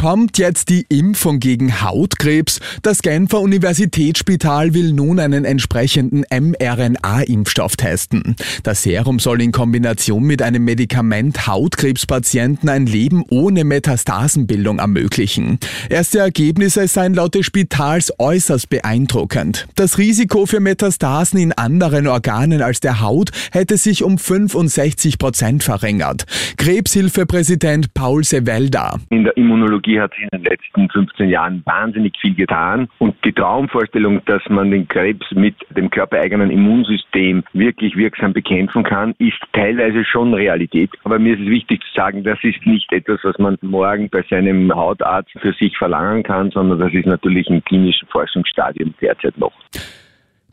Kommt jetzt die Impfung gegen Hautkrebs? Das Genfer Universitätsspital will nun einen entsprechenden mRNA-Impfstoff testen. Das Serum soll in Kombination mit einem Medikament Hautkrebspatienten ein Leben ohne Metastasenbildung ermöglichen. Erste Ergebnisse seien laut des Spitals äußerst beeindruckend. Das Risiko für Metastasen in anderen Organen als der Haut hätte sich um 65 Prozent verringert. Krebshilfepräsident Paul Sevelda. In der Immunologie Onkologie hat sich in den letzten 15 Jahren wahnsinnig viel getan. Und die Traumvorstellung, dass man den Krebs mit dem körpereigenen Immunsystem wirklich wirksam bekämpfen kann, ist teilweise schon Realität. Aber mir ist es wichtig zu sagen, das ist nicht etwas, was man morgen bei seinem Hautarzt für sich verlangen kann, sondern das ist natürlich im klinischen Forschungsstadium derzeit noch.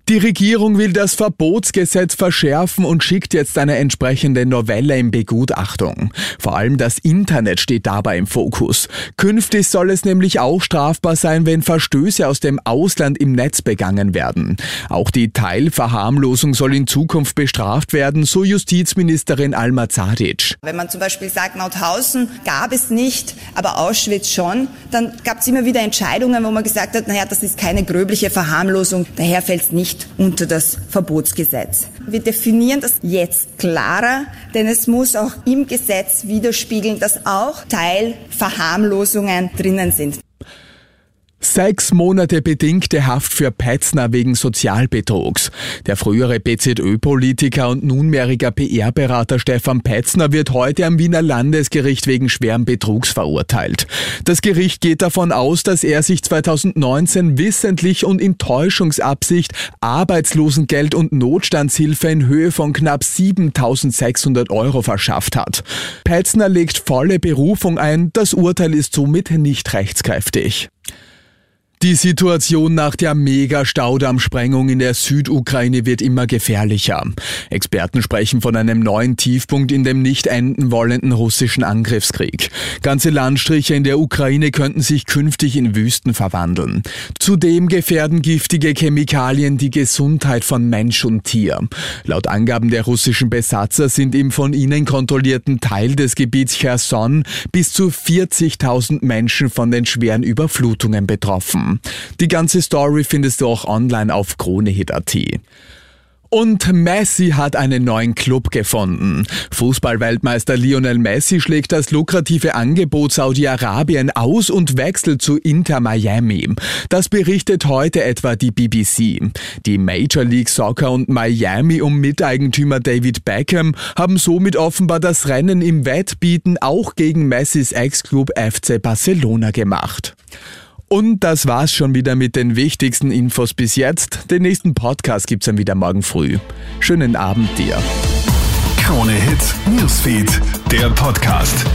Die Regierung will das Verbotsgesetz verschärfen und schickt jetzt eine entsprechende Novelle in Begutachtung. Vor allem das Internet steht dabei im Fokus. Künftig soll es nämlich auch strafbar sein, wenn Verstöße aus dem Ausland im Netz begangen werden. Auch die Teilverharmlosung soll in Zukunft bestraft werden, so Justizministerin Alma Zadic. Wenn man zum Beispiel sagt, Mauthausen gab es nicht, aber Auschwitz schon, dann gab es immer wieder Entscheidungen, wo man gesagt hat, naja, das ist keine gröbliche Verharmlosung, daher fällt es nicht nicht unter das Verbotsgesetz. Wir definieren das jetzt klarer, denn es muss auch im Gesetz widerspiegeln, dass auch Teilverharmlosungen drinnen sind. Sechs Monate bedingte Haft für Petzner wegen Sozialbetrugs. Der frühere BZÖ-Politiker und nunmehriger PR-Berater Stefan Petzner wird heute am Wiener Landesgericht wegen schweren Betrugs verurteilt. Das Gericht geht davon aus, dass er sich 2019 wissentlich und in Täuschungsabsicht Arbeitslosengeld und Notstandshilfe in Höhe von knapp 7600 Euro verschafft hat. Petzner legt volle Berufung ein, das Urteil ist somit nicht rechtskräftig. Die Situation nach der Mega-Staudammsprengung in der Südukraine wird immer gefährlicher. Experten sprechen von einem neuen Tiefpunkt in dem nicht enden wollenden russischen Angriffskrieg. Ganze Landstriche in der Ukraine könnten sich künftig in Wüsten verwandeln. Zudem gefährden giftige Chemikalien die Gesundheit von Mensch und Tier. Laut Angaben der russischen Besatzer sind im von ihnen kontrollierten Teil des Gebiets Cherson bis zu 40.000 Menschen von den schweren Überflutungen betroffen. Die ganze Story findest du auch online auf kronehit.at. Und Messi hat einen neuen Club gefunden. Fußballweltmeister Lionel Messi schlägt das lukrative Angebot Saudi-Arabien aus und wechselt zu Inter Miami. Das berichtet heute etwa die BBC. Die Major League Soccer und Miami um Miteigentümer David Beckham haben somit offenbar das Rennen im Wettbieten auch gegen Messis Ex-Club FC Barcelona gemacht. Und das war's schon wieder mit den wichtigsten Infos bis jetzt. Den nächsten Podcast gibt's dann wieder morgen früh. Schönen Abend dir. Krone Hits, Newsfeed, der Podcast.